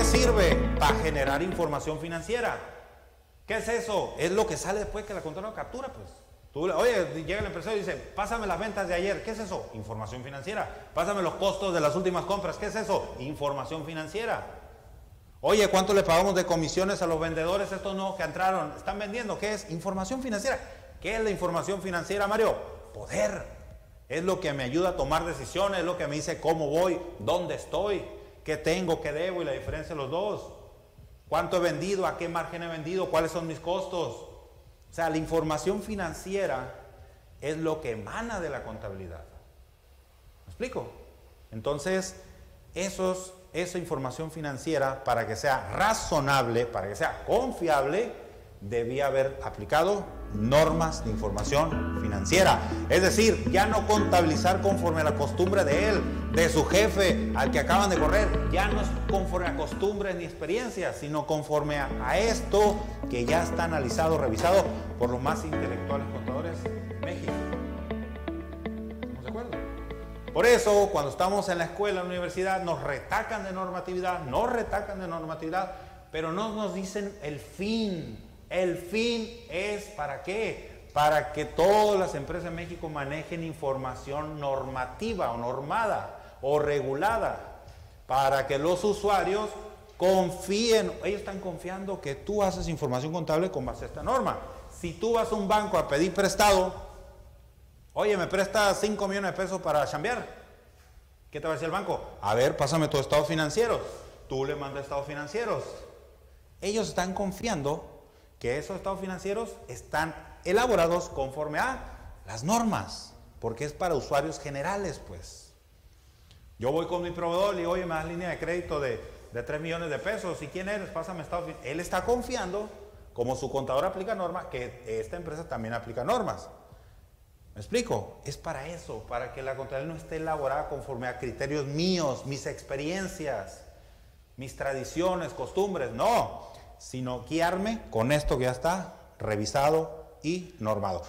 qué sirve? Para generar información financiera. ¿Qué es eso? Es lo que sale después que la contadora captura, pues. Oye, llega el empresario y dice, pásame las ventas de ayer. ¿Qué es eso? Información financiera. Pásame los costos de las últimas compras. ¿Qué es eso? Información financiera. Oye, ¿cuánto le pagamos de comisiones a los vendedores estos nuevos que entraron? Están vendiendo. ¿Qué es? Información financiera. ¿Qué es la información financiera, Mario? Poder. Es lo que me ayuda a tomar decisiones, es lo que me dice cómo voy, dónde estoy, qué tengo, qué debo y la diferencia de los dos. ¿Cuánto he vendido? ¿A qué margen he vendido? ¿Cuáles son mis costos? O sea, la información financiera es lo que emana de la contabilidad. ¿Me explico? Entonces, esos, esa información financiera, para que sea razonable, para que sea confiable, debía haber aplicado normas de información financiera. Es decir, ya no contabilizar conforme a la costumbre de él, de su jefe, al que acaban de correr. Ya no es conforme a costumbres ni experiencias, sino conforme a, esto que ya está analizado, revisado por los más intelectuales contadores de México. ¿Estamos de acuerdo? Por eso, cuando estamos en la escuela, en la universidad, nos retacan de normatividad, nos retacan de normatividad, pero no nos dicen el fin el fin es para qué? Para que todas las empresas en México manejen información normativa o normada o regulada. Para que los usuarios confíen, ellos están confiando que tú haces información contable con base a esta norma. Si tú vas a un banco a pedir prestado, oye, me presta 5 millones de pesos para chambear. ¿Qué te va a decir el banco? A ver, pásame tus estados financieros. Tú le mandas estados financieros. Ellos están confiando que esos estados financieros están elaborados conforme a las normas, porque es para usuarios generales, pues. Yo voy con mi proveedor y digo, oye, me das línea de crédito de, de 3 millones de pesos, ¿y quién eres? Pásame estado Él está confiando, como su contador aplica normas, que esta empresa también aplica normas. ¿Me explico? Es para eso, para que la contabilidad no esté elaborada conforme a criterios míos, mis experiencias, mis tradiciones, costumbres. No, sino guiarme con esto que ya está revisado y normado.